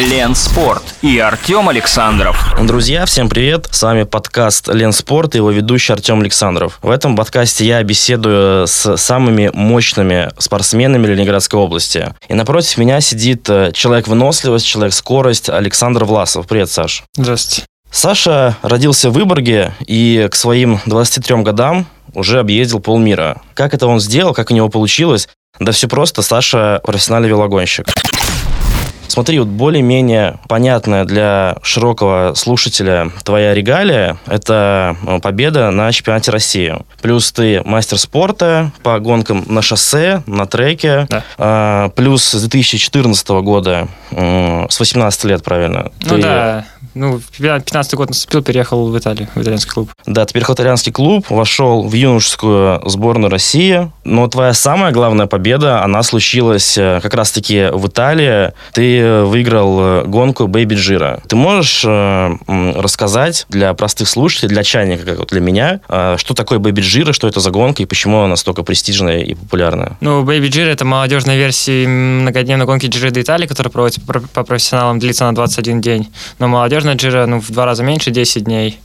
Лен Спорт и Артем Александров. Друзья, всем привет! С вами подкаст Лен Спорт и его ведущий Артем Александров. В этом подкасте я беседую с самыми мощными спортсменами Ленинградской области. И напротив меня сидит э, человек выносливость, человек скорость Александр Власов. Привет, Саш. Здравствуйте. Саша родился в Выборге и к своим 23 годам уже объездил полмира. Как это он сделал, как у него получилось? Да все просто, Саша профессиональный велогонщик. Смотри, вот более-менее понятная для широкого слушателя твоя регалия – это э, победа на чемпионате России. Плюс ты мастер спорта по гонкам на шоссе, на треке. Да. А, плюс с 2014 года, с 18 лет, правильно? Ну ты да, ну, 15 год наступил, переехал в Италию, в итальянский клуб. Да, ты переехал в итальянский клуб, вошел в юношескую сборную России, но твоя самая главная победа, она случилась э, как раз-таки в Италии. Ты выиграл э, гонку Бэйби Джира. Ты можешь э, рассказать для простых слушателей, для чайника, как вот для меня, что такое Baby Giro, что это за гонка и почему она настолько престижная и популярная? Ну, Baby Giro – это молодежная версия многодневной гонки Джиро д'Италии, которая проводится по профессионалам, длится на 21 день. Но молодежь молодежная джира ну, в два раза меньше, 10 дней.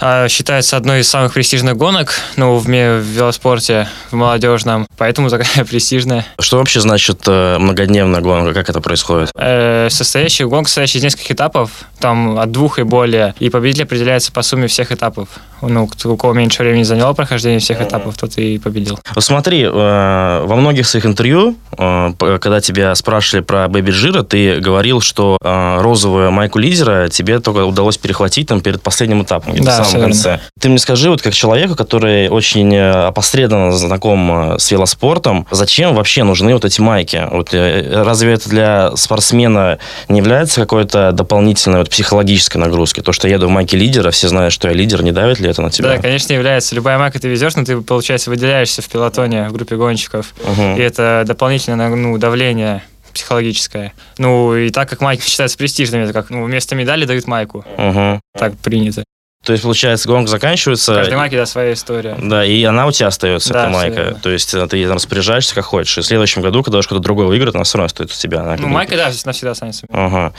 А, считается одной из самых престижных гонок ну, в, в велоспорте, в молодежном, поэтому такая престижная. Что вообще значит э, многодневная гонка? Как это происходит? Э, состоящая гонка, состоящая из нескольких этапов, там от двух и более, и победитель определяется по сумме всех этапов. Ну, у кого меньше времени заняло прохождение всех этапов, тот и победил. Смотри, э, во многих своих интервью, э, когда тебя спрашивали про Бэби Джира, ты говорил, что э, розовую майку лидера тебе только удалось перехватить там перед последним этапом, да, в самом конце. Верно. Ты мне скажи, вот как человеку, который очень опосредованно знаком с велоспортом, зачем вообще нужны вот эти майки? Вот, разве это для спортсмена не является какой-то дополнительной вот, психологической нагрузкой? То, что я еду в майке лидера, все знают, что я лидер, не давит ли это на тебя? Да, конечно, является. Любая майка ты везешь, но ты, получается, выделяешься в пилотоне, в группе гонщиков. Угу. И это дополнительное ну, давление психологическое. Ну, и так как майка считается престижным, это как ну, вместо медали дают майку. Угу. Так принято. То есть, получается, гонка заканчивается. Каждой майке, да, своя история. Да, и она у тебя остается, да, эта майка. То есть, ты там распоряжаешься как хочешь. И в следующем году, когда уж кто-то другой выиграет, она все равно стоит у тебя. Она ну, майка, да, навсегда останется. Ага.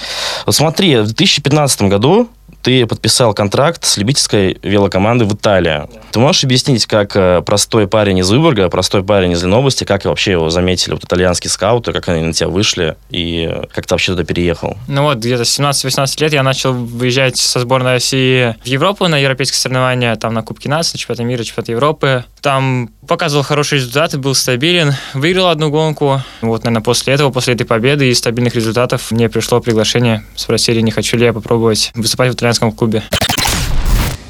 Вот смотри, в 2015 году ты подписал контракт с любительской велокомандой в Италии. Ты можешь объяснить, как э, простой парень из Выборга, простой парень из Ленобласти, как вообще его заметили вот итальянские скауты, как они на тебя вышли и как ты вообще туда переехал? Ну вот, где-то 17-18 лет я начал выезжать со сборной России в Европу на европейские соревнования, там на Кубке нации, чемпионаты мира, чемпионаты Европы. Там показывал хорошие результаты, был стабилен, выиграл одну гонку. Вот, наверное, после этого, после этой победы и стабильных результатов мне пришло приглашение спросили, не хочу ли я попробовать выступать в итальянском итальянском клубе.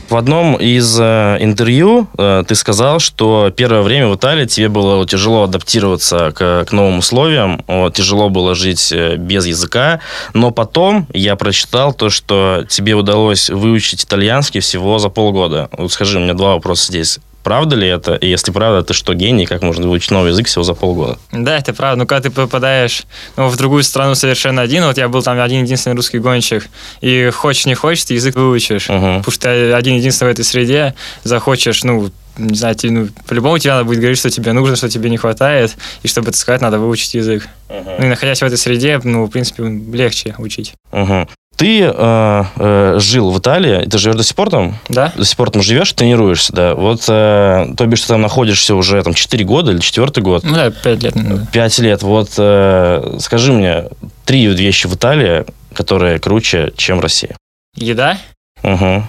В одном из э, интервью э, ты сказал, что первое время в Италии тебе было тяжело адаптироваться к, к новым условиям, вот, тяжело было жить э, без языка, но потом я прочитал то, что тебе удалось выучить итальянский всего за полгода. Вот скажи, у меня два вопроса здесь. Правда ли это? И если правда, ты что, гений? Как можно выучить новый язык всего за полгода? Да, это правда. Ну, когда ты попадаешь ну, в другую страну совершенно один, вот я был там один-единственный русский гонщик, и хочешь не хочешь, ты язык выучишь. Угу. Потому что ты один-единственный в этой среде, захочешь, ну, не знаю, ты, ну, по-любому тебе надо будет говорить, что тебе нужно, что тебе не хватает, и чтобы это сказать, надо выучить язык. Uh-huh. Ну и находясь в этой среде, ну, в принципе, легче учить. Uh-huh. Ты э, э, жил в Италии, ты живешь до сих пор там? Да. До сих пор там живешь, тренируешься, да? Вот, э, то бишь, ты там находишься уже там 4 года или четвертый год? Ну да, 5 лет. Ну, 5 лет. Вот э, скажи мне, три вещи в Италии, которые круче, чем Россия. Еда. Угу.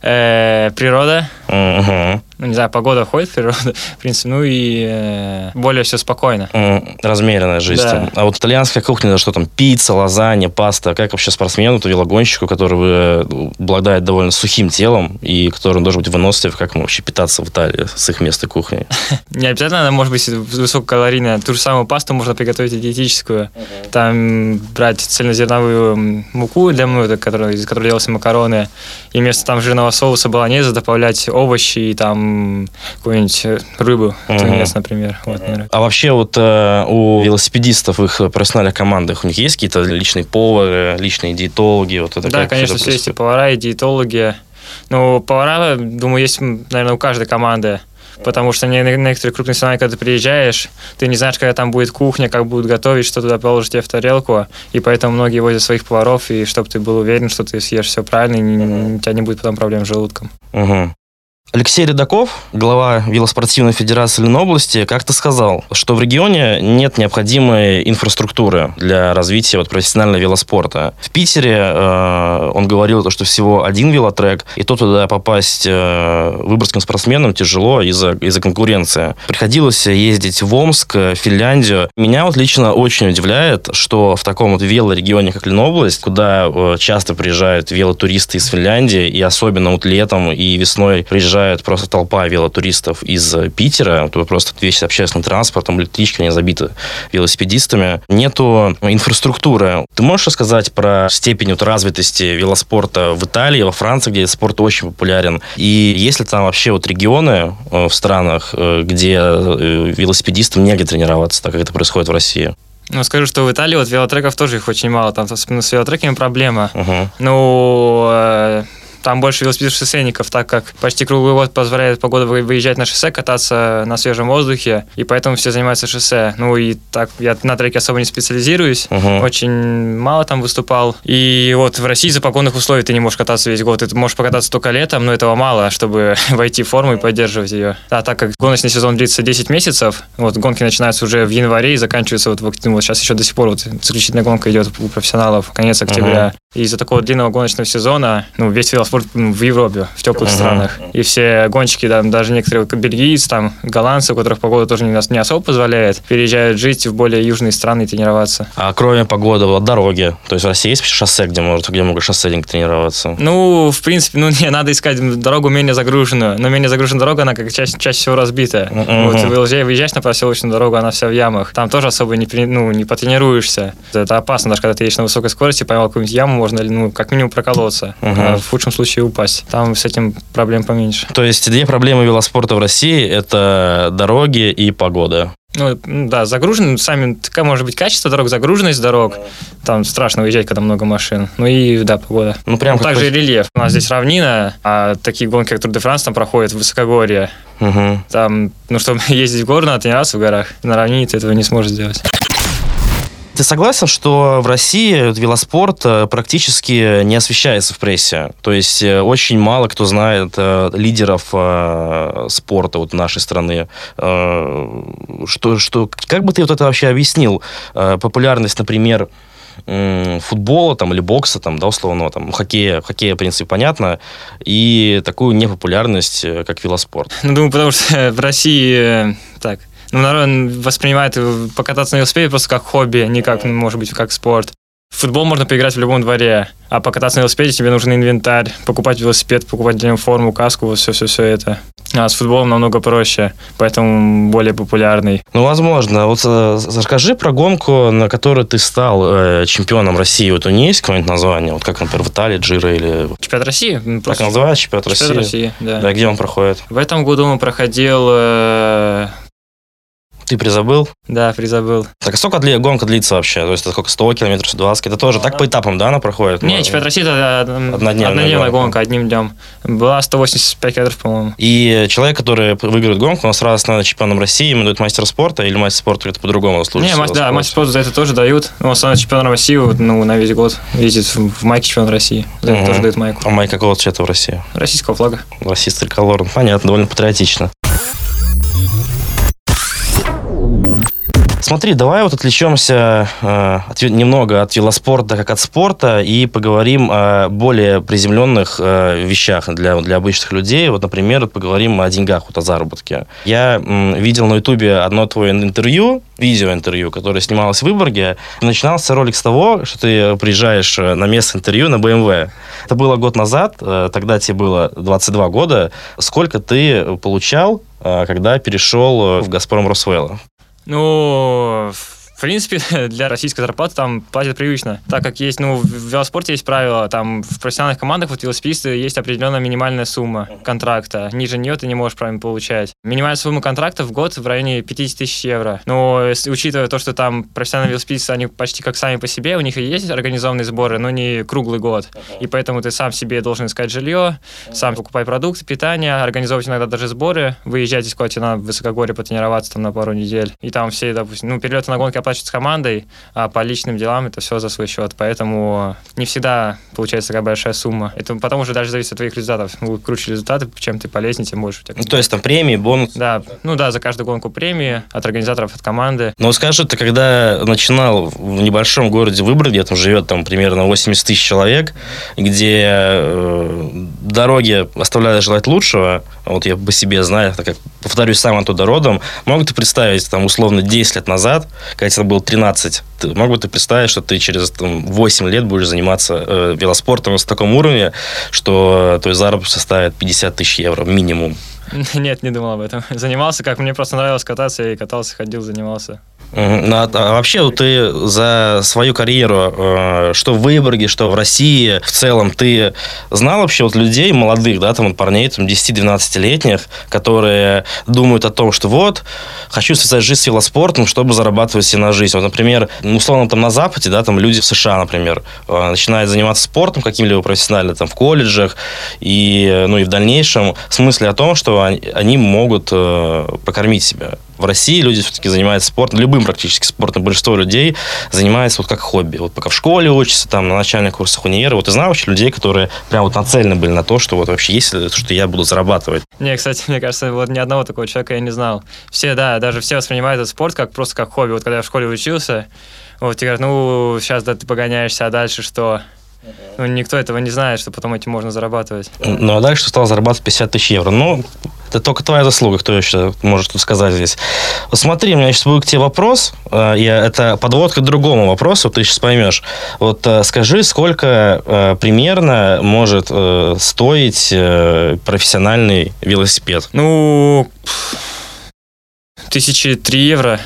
Природа. Угу ну, не знаю, погода входит в природу, в принципе, ну и э, более все спокойно. Размеренная жизнь. Да. А вот итальянская кухня, это что там, пицца, лазанья, паста, как вообще спортсмену, то велогонщику, который э, обладает довольно сухим телом и который должен быть вынослив, как ему вообще питаться в Италии с их местной кухней? Не обязательно она может быть высококалорийная. Ту же самую пасту можно приготовить и диетическую. Там брать цельнозерновую муку, для из которой делаются макароны, и вместо там жирного соуса болонеза добавлять овощи и там какую-нибудь э, рыбу, тунец, например. Вот, а вообще вот э, у велосипедистов, их профессиональных командах, у них есть какие-то личные повары, личные диетологи? Вот это да, конечно, все есть и повара, и диетологи. Ну, повара, думаю, есть, наверное, у каждой команды. потому что на некоторые крупные соревнования, когда ты приезжаешь, ты не знаешь, когда там будет кухня, как будут готовить, что туда положить тебе в тарелку, и поэтому многие возят своих поваров, и чтобы ты был уверен, что ты съешь все правильно, и у тебя не будет потом проблем с желудком. Мгм. Алексей Рядаков, глава велоспортивной федерации Ленобласти, как-то сказал, что в регионе нет необходимой инфраструктуры для развития вот профессионального велоспорта. В Питере э, он говорил, то, что всего один велотрек, и то туда попасть э, выборгским спортсменам тяжело из-за из конкуренции. Приходилось ездить в Омск, в Финляндию. Меня вот лично очень удивляет, что в таком вот велорегионе, как Ленобласть, куда э, часто приезжают велотуристы из Финляндии, и особенно вот летом и весной приезжает просто толпа велотуристов из э, Питера, тут просто весь общественный транспорт, там электричка не забита велосипедистами. Нету инфраструктуры. Ты можешь рассказать про степень вот развитости велоспорта в Италии, во Франции, где спорт очень популярен? И есть ли там вообще вот регионы э, в странах, э, где велосипедистам негде тренироваться, так как это происходит в России? Ну, скажу, что в Италии вот велотреков тоже их очень мало, там особенно с велотреками проблема. Мгм. Ну, там больше велосипедистов-шоссейников, так как почти круглый год позволяет погода вы- выезжать на шоссе, кататься на свежем воздухе, и поэтому все занимаются шоссе. Ну и так, я на треке особо не специализируюсь, Мгм. очень мало там выступал. И вот в России за погодных условий ты не можешь кататься весь год, ты можешь покататься только летом, но этого мало, чтобы войти в форму и поддерживать ее. А так как гоночный сезон длится 10 месяцев, вот гонки начинаются уже в январе и заканчиваются вот. Ну, вот сейчас еще до сих пор вот заключительная гонка идет у профессионалов конец октября. И из-за такого длинного гоночного сезона, ну, весь велоспорт ну, в Европе, в теплых Мгм. странах. И все гонщики, да, даже некоторые бельгийцы, там, голландцы, у которых погода тоже не, не особо позволяет, переезжают жить в более южные страны и тренироваться. А кроме погоды, вот дороги. То есть в России есть шоссе, где, может, где могут шоссейники тренироваться? Ну, в принципе, ну, не, надо искать дорогу менее загруженную. Но менее загруженная дорога, она как чаще, чаще всего разбита. Мгм. Вот выезжаешь, выезжаешь на проселочную дорогу, она вся в ямах. Там тоже особо не, ну, не потренируешься. Это опасно, даже когда ты едешь на высокой скорости, поймал какую-нибудь яму, можно, ну, как минимум проколоться. Мгм. А в худшем случае упасть. Там с этим проблем поменьше. То есть две проблемы велоспорта в России – это дороги и погода. Ну, да, загружен, сами, такая может быть качество дорог, загруженность дорог. Там страшно выезжать, когда много машин. Ну и, да, погода. Ну, прям Ну, также и рельеф. У нас здесь равнина, а такие гонки, как Тур де Франс, там проходят в высокогорье. Мгм. Там, ну, чтобы ездить в горы, надо тренироваться в горах. На равнине ты этого не сможешь сделать. Ты согласен, что в России велоспорт э, практически не освещается в прессе? То есть э, очень мало кто знает э, лидеров спорта вот нашей страны. Что, что, как бы ты вот это вообще объяснил? Популярность, например, футбола там, или бокса, там, да, условно, там, хоккея, хоккея, в принципе, понятно, и такую непопулярность, как велоспорт. Ну, думаю, потому что в России. Ну, народ воспринимает покататься на велосипеде просто как хобби, не как, ну, может быть, как спорт. В футбол можно поиграть в любом дворе, а покататься на велосипеде тебе нужен инвентарь, покупать велосипед, покупать для него форму, каску, вот все-все-все это. А с футболом намного проще, поэтому более популярный. Ну, возможно. Вот э, расскажи про гонку, на которой ты стал э, чемпионом России. Вот у нее есть какое-нибудь название? Вот как, например, в Италии, Джира или... Чемпионат России? Как Просто называется чемпионат России? чемпионат России, да. Да, где он проходит? В этом году он проходил, э, Ты призабыл? да, призабыл. Так, а сколько дли- гонка длится вообще? То есть это сколько, 100 километров, 120? Это тоже так по этапам, да, она проходит? Не, Ну, чемпионат России это э, Однодневная однодневная гонка. гонка, одним днем. Была 185 километров, по-моему. И человек, который выиграет гонку, он сразу становится чемпионом России, ему дают мастер спорта, или мастер спорта это по-другому служит? Не, мастер, да, мастер спорта за это тоже дают. Он становится чемпионом России ну, на весь год. Ездит в, в майке чемпион России. За это Мгм. тоже дают майку. А май какого цвета в России? Российского флага. Российский триколор. Понятно, довольно патриотично. Смотри, давай вот отвлечемся э, от немного от велоспорта как от спорта и поговорим о более приземленных э, вещах для, для обычных людей. Вот, например, вот поговорим о деньгах, вот о заработке. Я м, видел на ютубе одно твое интервью, видеоинтервью, которое снималось в Выборге. Начинался ролик с того, что ты приезжаешь э, на место интервью на BMW. Это было год назад, э, тогда тебе было 22 года. Сколько ты получал, э, когда перешел э, в «Газпром Росвелла»? Ну, в принципе, для российской зарплаты там платят привычно. Так как есть, ну, в велоспорте есть правило, там в профессиональных командах вот велосипедисты есть определенная минимальная сумма контракта. Ниже нее ты не можешь правильно получать. Минимальная сумма контракта в год в районе 50 тысяч евро. Но учитывая то, что там профессиональные велосипедисты, они почти как сами по себе, у них и есть организованные сборы, но не круглый год. И поэтому ты сам себе должен искать жилье, сам покупать продукты, питание, организовывать иногда даже сборы, выезжать из куда-то на высокогорье потренироваться там на пару недель. И там все, допустим, ну, перелеты на гонки оплачиваются командой, а по личным делам это все за свой счет. Поэтому не всегда получается такая большая сумма. Это потом уже дальше зависит от твоих результатов. Ну, круче результаты, чем ты полезнее, тем больше у тебя. Ну, то есть там премии, бонус? Да, ну да, за каждую гонку премии от организаторов, от команды. Ну, скажи, ты когда начинал в небольшом городе Выборге, там живет там примерно 80 тысяч человек, где э, дороги оставляют желать лучшего, вот я по себе знаю, так как, повторюсь, сам оттуда родом, могут ты представить, там, условно, 10 лет назад, когда тебе было 13, ты, мог бы ты представить, что ты через там, 8 лет будешь заниматься э, велоспортом с таком уровне, что твой заработок составит 50 тысяч евро минимум? Нет, не думал об этом. Занимался, как мне просто нравилось кататься, я и катался, ходил, занимался. Ну, а, а вообще ты за свою карьеру, э, что в Выборге, что в России в целом, ты знал вообще вот людей молодых, да, там парней, там 10-12-летних, которые думают о том, что вот, хочу связать жизнь с велоспортом, чтобы зарабатывать себе на жизнь. Вот, например, ну, условно, там на Западе, да, там люди в США, например, э, начинают заниматься спортом каким-либо профессионально, там в колледжах, и, ну, и в дальнейшем смысле о том, что они, они могут э, покормить себя в России люди все-таки занимаются спортом, любым практически спортом. Большинство людей занимается вот как хобби. Вот пока в школе учатся, там, на начальных курсах универа. Вот ты знал вообще людей, которые прям вот нацелены были на то, что вот вообще есть что я буду зарабатывать? Не, кстати, мне кажется, вот ни одного такого человека я не знал. Все, да, даже все воспринимают этот спорт как просто как хобби. Вот когда я в школе учился, вот тебе говорят, ну, сейчас да, ты погоняешься, а дальше что? Ну, никто этого не знает, что потом этим можно зарабатывать. Ну, а дальше стал зарабатывать 50 тысяч евро. Ну, это только твоя заслуга, кто еще может тут сказать здесь. Смотри, у меня сейчас будет к тебе вопрос. Э, я, это подводка к другому вопросу, ты сейчас поймешь. Вот э, скажи, сколько э, примерно может стоить профессиональный велосипед? Ну, тысячи три евро.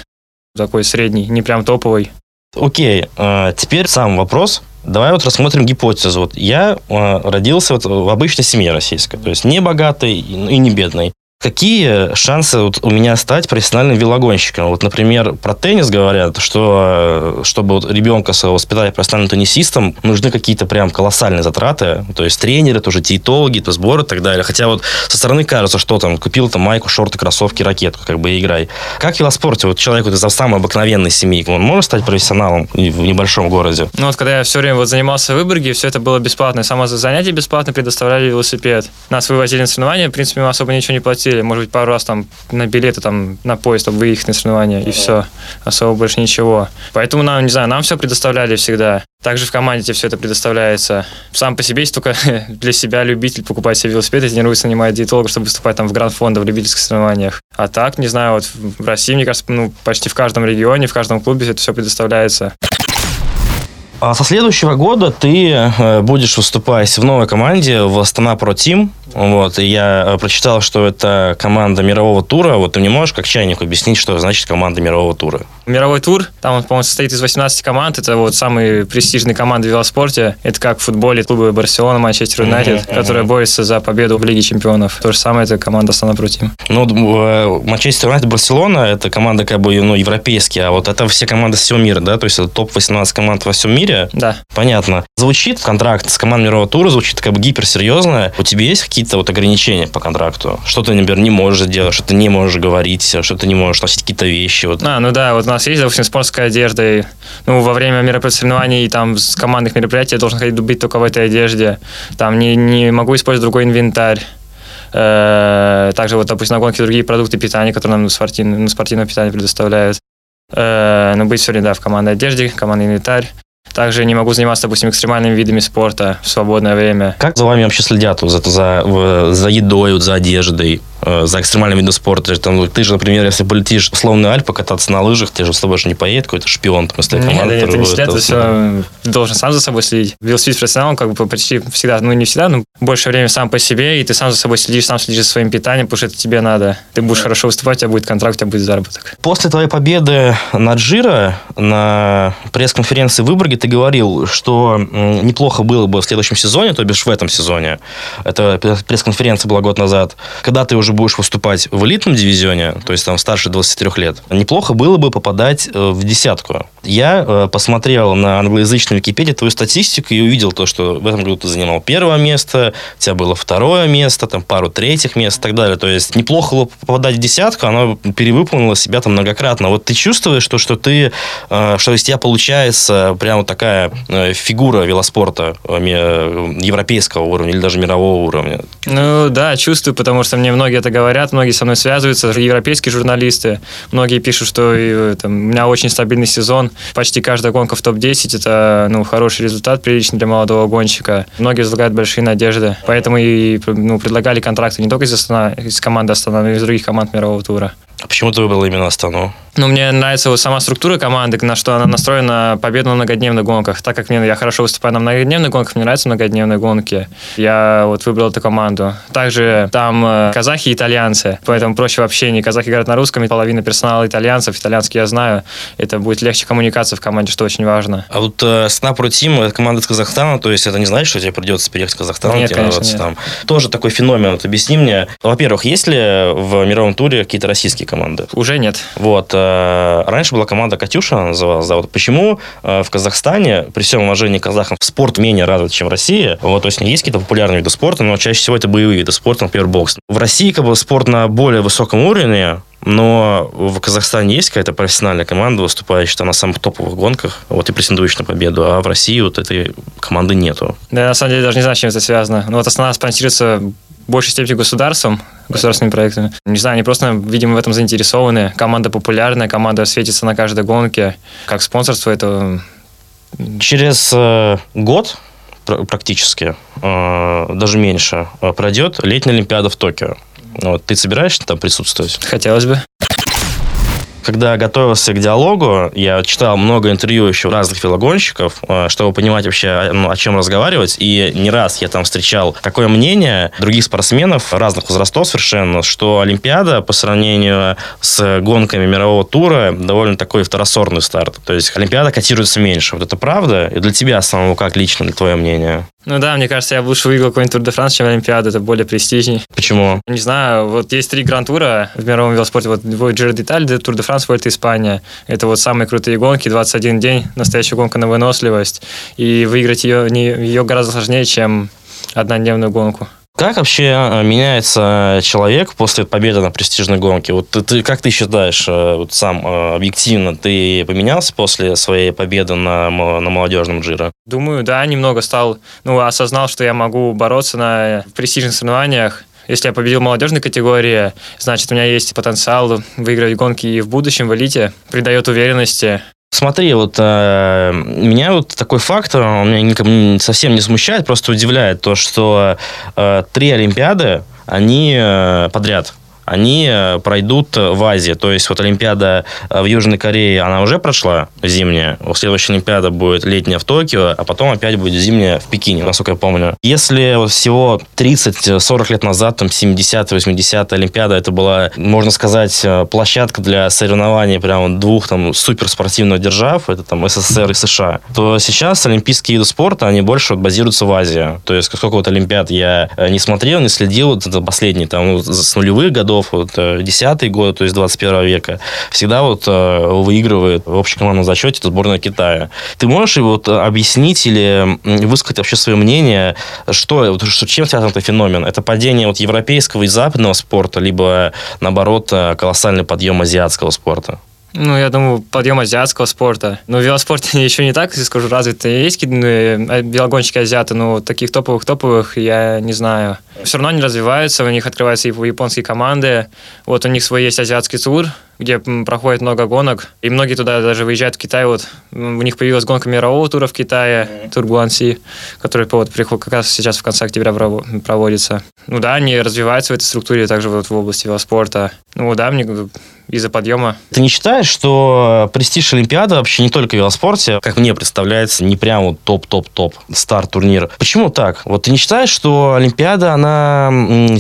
Такой средний, не прям топовый. Окей, теперь сам вопрос. Давай вот рассмотрим гипотезу. Вот я родился вот в обычной семье российской, то есть не богатой и не бедной. Какие шансы вот у меня стать профессиональным велогонщиком? Вот, например, про теннис говорят, что э, чтобы вот ребенка своего воспитать профессиональным теннисистом, нужны какие-то прям колоссальные затраты. То есть тренеры, тоже диетологи, то сборы и так далее. Хотя вот со стороны кажется, что там купил там майку, шорты, кроссовки, ракетку, как бы играй. Как в велоспорте, вот человек вот из самой обыкновенной семьи, он может стать профессионалом в небольшом городе? Ну вот когда я все время вот занимался в Выборге, все это было бесплатно. Само занятие бесплатно предоставляли велосипед. Нас вывозили на соревнования, в принципе, мы особо ничего не платили платили, может быть, пару раз там на билеты, там, на поезд, чтобы выехать на соревнования, и все. Особо больше ничего. Поэтому нам, не знаю, нам все предоставляли всегда. Также в команде тебе все это предоставляется. Сам по себе, есть только для себя любитель покупать себе велосипед и тренируется, нанимает диетолога, чтобы выступать там в гранд-фонда, в любительских соревнованиях. А так, не знаю, вот в России, мне кажется, ну, почти в каждом регионе, в каждом клубе это все предоставляется. А со следующего года ты э, будешь выступать в новой команде в Астана Про Тим. Вот, и я э, прочитал, что это команда мирового тура. Вот ты мне можешь как чайник объяснить, что значит команда мирового тура? Мировой тур, там он, по-моему, состоит из 18 команд. Это вот самые престижные команды в велоспорте. Это как в футболе клубы Барселона, Манчестер Юнайтед, mm-hmm. которые борются за победу в Лиге чемпионов. То же самое, это команда Астана Про Тим. Ну, э, Манчестер Юнайтед, Барселона, это команда как бы ну, европейские, а вот это все команды всего мира, да? То есть это топ-18 команд во всем мире, мире. Да. Понятно. Звучит контракт с командой мирового тура, звучит как бы гиперсерьезно. У тебя есть какие-то вот ограничения по контракту? Что ты, например, не можешь делать, что ты не можешь говорить, что ты не можешь носить какие-то вещи? Вот. А, ну да, вот у нас есть, допустим, спортская одежда. И, ну, во время мероприятий, там, с командных мероприятий я должен ходить быть только в этой одежде. Там не, не могу использовать другой инвентарь. Э, также вот, допустим, на гонке другие продукты питания, которые нам на спортивное, на спортивное питание предоставляют. Э, ну, быть все время, да, в командной одежде, командный инвентарь. Также не могу заниматься, допустим, экстремальными видами спорта в свободное время. Как за вами вообще следят? За, за, за едой, за одеждой? Э, за экстремальные виды спорта. Там, ты же, например, если полетишь в словные Альпы кататься на лыжах, ты же с тобой же не поедет какой-то шпион там, из Нет, команды. это который не всегда, это это- все должен сам за собой следить. Велосипед профессионал, как бы почти всегда, ну не всегда, но больше время сам по себе, и ты сам за собой следишь, сам следишь за своим питанием, потому что это тебе надо. Ты будешь хорошо выступать, у тебя будет контракт, у тебя будет заработок. После твоей победы на Джира на пресс-конференции в Выборге ты говорил, что неплохо было бы в следующем сезоне, то бишь в этом сезоне, это пресс-конференция была год назад, когда ты уже будешь выступать в элитном дивизионе, то есть там старше 23 лет, неплохо было бы попадать э, в десятку. Я э, посмотрел на англоязычной Википедии твою статистику и увидел то, что в этом году ты занимал первое место, у тебя было второе место, там пару третьих мест и так далее. То есть неплохо было попадать в десятку, оно перевыполнило себя там многократно. Вот ты чувствуешь, что, что ты, э, что из тебя получается прямо такая фигура велоспорта европейского уровня или даже мирового уровня? Ну да, чувствую, потому что мне многие это говорят, многие со мной связываются, европейские журналисты, многие пишут, что э, там, у меня очень стабильный сезон, почти каждая гонка в топ-10, это ну, хороший результат, приличный для молодого гонщика. Многие возлагают большие надежды, поэтому и ну, предлагали контракты не только из, Астана, из команды Астана, но и из других команд мирового тура. А почему ты выбрал именно Астану? Ну, мне нравится вот сама структура команды, на что она настроена на победу на многодневных гонках. Так как мне, я хорошо выступаю на многодневных гонках, мне нравятся многодневные гонки. Я вот выбрал эту команду. Также там э, казахи и итальянцы, поэтому проще в общении. Казахи говорят на русском, и половина персонала итальянцев. Итальянский я знаю. Это будет легче коммуникация в команде, что очень важно. А вот э, Снапру Тим, это команда из Казахстана, то есть это не значит, что тебе придется переехать в Казахстан, Нет, конечно, нет. там. Тоже такой феномен. Вот объясни мне, во-первых, есть ли в мировом туре какие-то российские команды? Уже нет. Вот. э, Раньше была команда «Катюша», она называлась. Да, вот почему э, в Казахстане, при всем уважении казахам, спорт менее развит, чем в России? Вот, то есть есть какие-то популярные виды спорта, но чаще всего это боевые виды спорта, например, бокс. В России как бы спорт на более высоком уровне, но в Казахстане есть какая-то профессиональная команда, выступающая там на самых топовых гонках, вот и претендующая на победу, а в России вот этой команды нету. Да, на самом деле даже не знаю, с чем это связано. Но вот Астана спонсируется большей степени государством, государственными проектами. Не знаю, они просто, видимо, в этом заинтересованы. Команда популярная, команда светится на каждой гонке. Как спонсорство это... Через э, год пр- практически, э, даже меньше, э, пройдет летняя Олимпиада в Токио. Вот, ты собираешься там присутствовать? Хотелось бы. Когда готовился к диалогу, я читал много интервью еще разных велогонщиков, э, чтобы понимать вообще, ну, о чем разговаривать. И не раз я там встречал такое мнение других спортсменов разных возрастов совершенно, что Олимпиада по сравнению с гонками мирового тура довольно такой второсортный старт. То есть Олимпиада котируется меньше. Вот это правда? И для тебя самого как лично, для твое мнение? Ну да, мне кажется, я бы лучше выиграл какой-нибудь Тур де Франс, чем Олимпиаду, это более престижней. Почему? Не знаю, вот есть три гран-тура в мировом велоспорте. Вот Джиро d'Italia, Тур де Франс, Вольта Испания. Это вот самые крутые гонки, 21 день, настоящая гонка на выносливость. И выиграть ее, не, ее гораздо сложнее, чем однодневную гонку. Как вообще э, меняется человек после победы на престижной гонке? Вот ты, ты- как ты считаешь, э, вот сам объективно, ты поменялся после своей победы на, на молодежном Джиро? Думаю, да, немного стал, ну, осознал, что я могу бороться на престижных соревнованиях. Если я победил в молодежной категории, значит, у меня есть потенциал выиграть гонки и в будущем в элите. Придает уверенности. Смотри, вот э, меня вот такой фактор, он меня никому совсем не смущает, просто удивляет то, что э, три Олимпиады, они э, подряд, они э, пройдут в Азии. То есть вот Олимпиада э, в Южной Корее, она уже прошла, зимняя. Следующая Олимпиада будет летняя в Токио, а потом опять будет зимняя в Пекине, насколько я помню. Если всего 30-40 лет назад, там 70-80 Олимпиада, это была, можно сказать, э, площадка для соревнований прям двух там суперспортивных держав, это там СССР и США, то сейчас олимпийские виды спорта, они больше вот базируются в Азии. То есть сколько вот Олимпиад я э, не смотрел, не следил, вот это последние там ну, с нулевых годов, вот э, десятый год, то есть 21 века, всегда вот э, выигрывает в общекомандном зачете сборная Китая. Ты можешь вот э, объяснить или высказать вообще свое мнение, что, что- чем связан этот феномен? Это падение вот европейского и западного спорта, либо наоборот э, колоссальный подъем азиатского спорта? Ну, я думаю, подъем азиатского спорта. Ну, в велоспорте еще не так, скажу, развито. Есть э, велогонщики азиаты, но таких топовых-топовых я не знаю. Все равно они развиваются, у них открываются и японские команды. Вот у них свой есть азиатский тур, где проходит много гонок. И многие туда даже выезжают в Китай. Вот у них появилась гонка мирового тура в Китае, mm-hmm. тур Гуанси, который вот, приход, как раз сейчас в конце октября проводится. Ну да, они развиваются в этой структуре также вот в области велоспорта. Ну да, мне из-за подъема. Ты не считаешь, что престиж Олимпиады вообще не только в велоспорте, как мне представляется, не прям вот топ-топ-топ старт турнира. Почему так? Вот ты не считаешь, что Олимпиада, она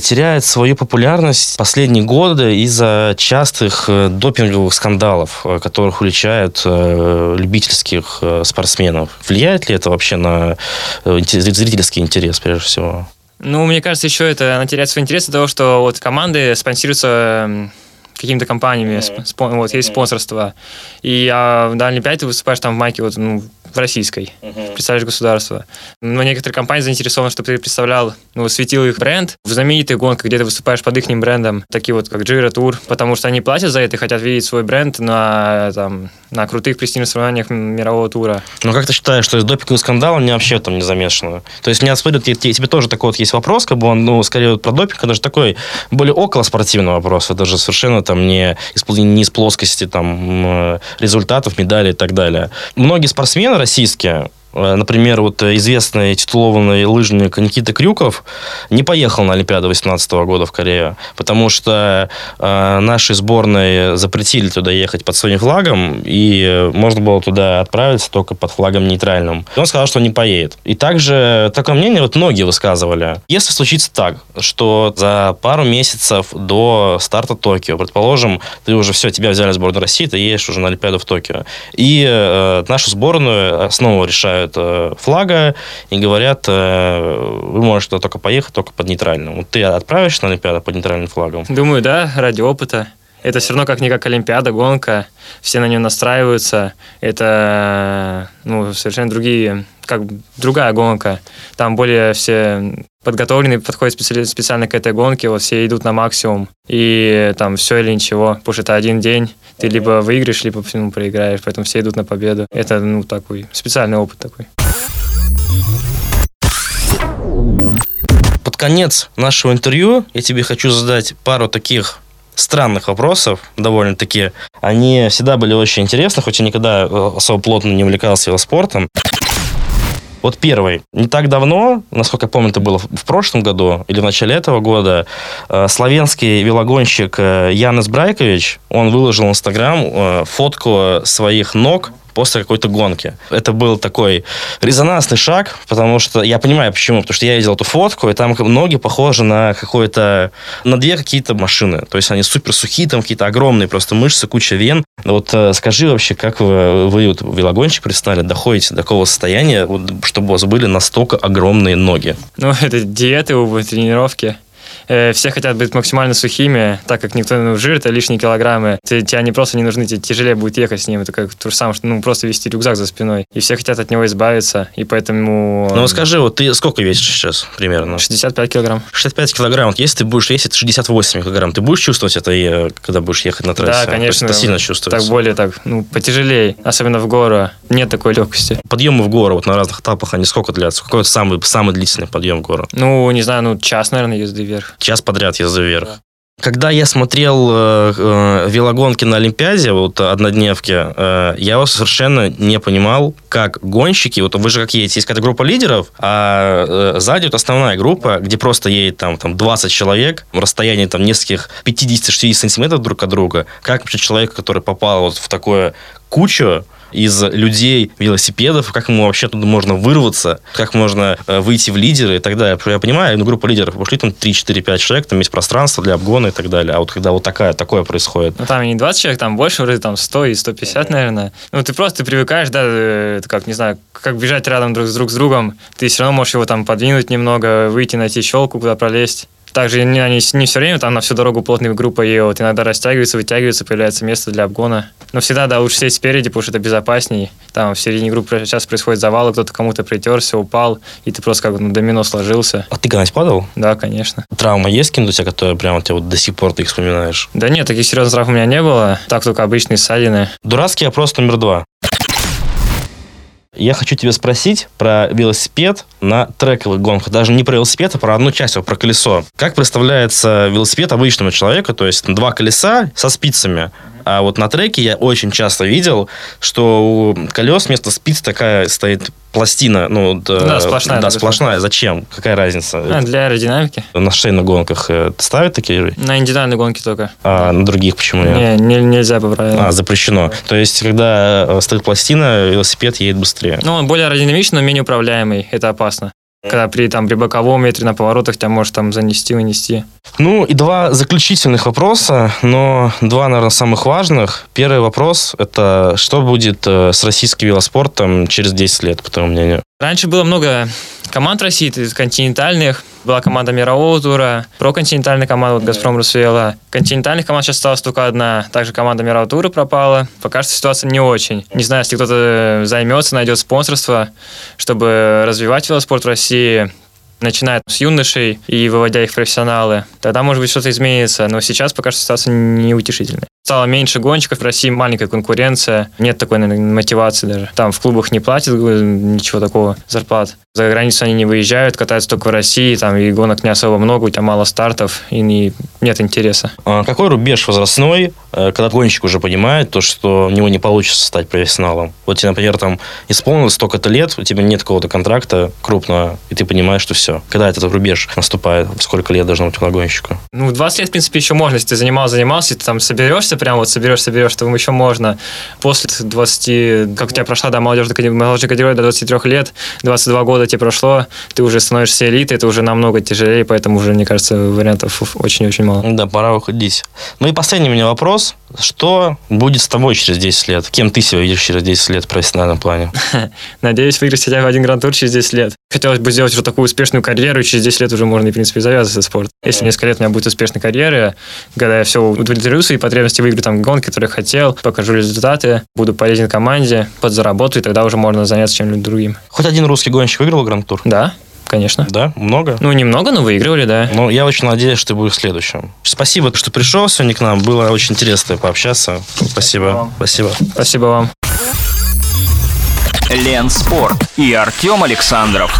теряет свою популярность последние годы из-за частых э, допинговых скандалов, э, которых уличают э, любительских спортсменов? Влияет ли это вообще на зрительский интерес, прежде всего? Ну, мне кажется, еще это она теряет свой интерес из-за того, что вот команды спонсируются какими-то компаниями, mm-hmm. спон, вот, есть спонсорство. И а, на Олимпиаде ты выступаешь там в майке, вот, ну, в российской, uh-huh. представляешь государство. Но некоторые компании заинтересованы, чтобы ты представлял, ну, светил их бренд в знаменитых гонках, где ты выступаешь под их брендом, такие вот, как Jira Tour, потому что они платят за это и хотят видеть свой бренд на, там, на крутых престижных соревнованиях мирового тура. Ну, как ты считаешь, что из допингового скандала не вообще там не замешано? То есть, меня смотрят, тебе тоже такой вот есть вопрос, как бы он, ну, скорее вот про допинг, это же такой более около спортивный вопрос, это же совершенно там не не из плоскости там результатов, медалей и так далее. Многие спортсмены российские, например, вот известный титулованный лыжник Никита Крюков не поехал на Олимпиаду 2018 года в Корею, потому что э, нашей сборной запретили туда ехать под своим флагом, и можно было туда отправиться только под флагом нейтральным. И он сказал, что не поедет. И также такое мнение вот многие высказывали. Если случится так, что за пару месяцев до старта Токио, предположим, ты уже все, тебя взяли в сборную России, ты едешь уже на Олимпиаду в Токио, и э, нашу сборную снова решают лишают э, флага и говорят, э, вы можете только поехать только под нейтральным. Вот ты отправишься на Олимпиаду под нейтральным флагом? Думаю, да, ради опыта. Это все равно как не как Олимпиада, гонка, все на нее настраиваются. Это ну, совершенно другие, как другая гонка. Там более все подготовленные, подходят специально, специально к этой гонке, вот все идут на максимум. И там все или ничего, потому что это один день. Ты либо выиграешь, либо ну, проиграешь, поэтому все идут на победу. Это, ну, такой специальный опыт такой. Под конец нашего интервью я тебе хочу задать пару таких странных вопросов, довольно-таки. Они всегда были очень интересны, хоть я никогда э, особо плотно не увлекался велоспортом. Вот первый. Не так давно, насколько я помню, это было в прошлом году или в начале этого года, э, славянский велогонщик э, Янис Брайкович, он выложил в Инстаграм э, фотку своих ног после какой-то гонки. Это был такой резонансный шаг, потому что я понимаю почему, потому что я видел эту фотку, и там ноги похожи на какое-то, на две какие-то машины. То есть они супер сухие, там какие-то огромные просто мышцы, куча вен. Вот э, скажи вообще, как вы, вы вот, велогонщик представили, доходите до такого состояния, вот, чтобы у вас были настолько огромные ноги? Ну, это диеты, тренировки. Э, все хотят быть максимально сухими, так как никто ну, жир, это лишние килограммы. Ты, тебе они просто не нужны, тебе тяжелее будет ехать с ним. Это как то же самое, что ну, просто вести рюкзак за спиной. И все хотят от него избавиться, и поэтому... Ну, скажи, вот ты сколько весишь сейчас примерно? 65 килограмм. 65 килограмм. Вот если ты будешь весить 68 килограмм, ты будешь чувствовать это, когда будешь ехать на трассе? Да, конечно. это сильно чувствуется. Так более так, ну, потяжелее, особенно в гору. Нет такой легкости. Подъемы в гору вот на разных этапах, они сколько длятся? Какой самый, самый длительный подъем в гору? Ну, не знаю, ну, час, наверное, езды вверх. Час подряд езды вверх. Да. Когда я смотрел э, э, велогонки на Олимпиаде, вот однодневки, э, я совершенно не понимал, как гонщики, вот вы же как едете, есть какая-то группа лидеров, а э, сзади вот основная группа, где просто едет там, там 20 человек, в расстоянии там нескольких 50-60 сантиметров друг от друга, как вообще человек, который попал вот в такое кучу, из людей велосипедов, как ему вообще туда можно вырваться, как можно э, выйти в лидеры и так далее. Я понимаю, ну, группа лидеров пошли там 3-4-5 человек, там есть пространство для обгона и так далее. А вот когда вот такая, такое происходит. Ну, там не 20 человек, там больше, вроде там 100 и 150, наверное. Ну, ты просто ты привыкаешь, да, э, как, не знаю, как бежать рядом друг с друг с другом. Ты все равно можешь его там подвинуть немного, выйти, найти щелку, куда пролезть Также не, они не все время там на всю дорогу плотной группой едут. Иногда растягиваются, вытягиваются, появляется место для обгона. Но всегда, да, лучше сесть спереди, потому что это безопасней. Там в середине группы сейчас происходит завал, кто-то кому-то притерся, упал, и ты просто как ну, домино сложился. А ты когда-нибудь падал? Да, конечно. Травма есть какие-нибудь у тебя, которые прямо тебя вот до сих пор ты их вспоминаешь? Да нет, таких серьезных травм у меня не было. Так только обычные ссадины. Дурацкий вопрос номер два. Я хочу тебя спросить про велосипед на трековых гонках. Даже не про велосипед, а про одну часть, а про колесо. Как представляется велосипед обычному человеку? То есть два колеса со спицами. А вот на треке я очень часто видел, что у колес вместо спиц такая стоит пластина. Ну, да, Да, сплошная, Да, сплошная. Зачем? Какая разница? А, для аэродинамики. На шейных гонках э, ставят такие, На индивидуальной гонке только. а на других почему нет? Не, не- нельзя по правилам. А, запрещено. То есть, когда э, стоит пластина, велосипед едет быстрее. Ну, он более аэродинамичный, но менее управляемый. Это опасно. Когда при, там, при боковом ветре на поворотах тебя может там занести, унести. Ну и два заключительных вопроса, но два, наверное, самых важных. Первый вопрос – это что будет э, с российским велоспортом через 10 лет, по твоему мнению? Раньше было много команд России, есть континентальных. Была команда мирового тура, проконтинентальная команда, вот «Газпром» Русвела. Континентальных команд сейчас осталась только одна. Также команда мирового тура пропала. Пока что ситуация не очень. Не знаю, если кто-то займется, найдет спонсорство, чтобы развивать велоспорт в России, начиная с юношей и выводя их в профессионалы, тогда, может быть, что-то изменится. Но сейчас пока что ситуация неутешительная. Стало меньше гонщиков, в России маленькая конкуренция, нет такой наверное, мотивации даже. Там в клубах не платят ничего такого, зарплат. За границу они не выезжают, катаются только в России, там и гонок не особо много, у тебя мало стартов, и не, нет интереса. А какой рубеж возрастной, э, когда гонщик уже понимает то, что у него не получится стать профессионалом? Вот тебе, например, там исполнилось столько-то лет, у тебя нет какого-то контракта крупного, и ты понимаешь, что все. Когда этот рубеж наступает? Сколько лет должно быть у гонщика? Ну, в 20 лет, в принципе, еще можно, если ты занимался, занимался, ты там соберешься, прям вот соберешь, соберешь, то еще можно. После 20, как у тебя прошла, да, категория, молодежная категория до 23 лет, 22 года тебе прошло, ты уже становишься элитой, это уже намного тяжелее, поэтому уже, мне кажется, вариантов очень-очень мало. Да, пора уходить. Ну и последний у меня вопрос. Что будет с тобой через 10 лет? Кем ты себя видишь через 10 лет в профессиональном плане? Надеюсь, выиграть хотя бы один гранд-тур через 10 лет. Хотелось бы сделать уже такую успешную карьеру, и через 10 лет уже можно, в принципе, завязывать этот спорт. Если несколько лет у меня будет успешная карьера, когда я все удовлетворю свои потребности, выиграю там гонки, которые хотел, покажу результаты, буду полезен команде, подзаработаю, и тогда уже можно заняться чем-нибудь другим. Хоть один русский гонщик выиграл гранд-тур? Да, конечно. Да? Много? Ну, немного, но выигрывали, да. Ну, я очень надеюсь, что ты будешь следующим. Спасибо, что пришел сегодня к нам. Было очень интересно пообщаться. Спасибо. Спасибо. Спасибо вам. Лен Спорт и Артем Александров.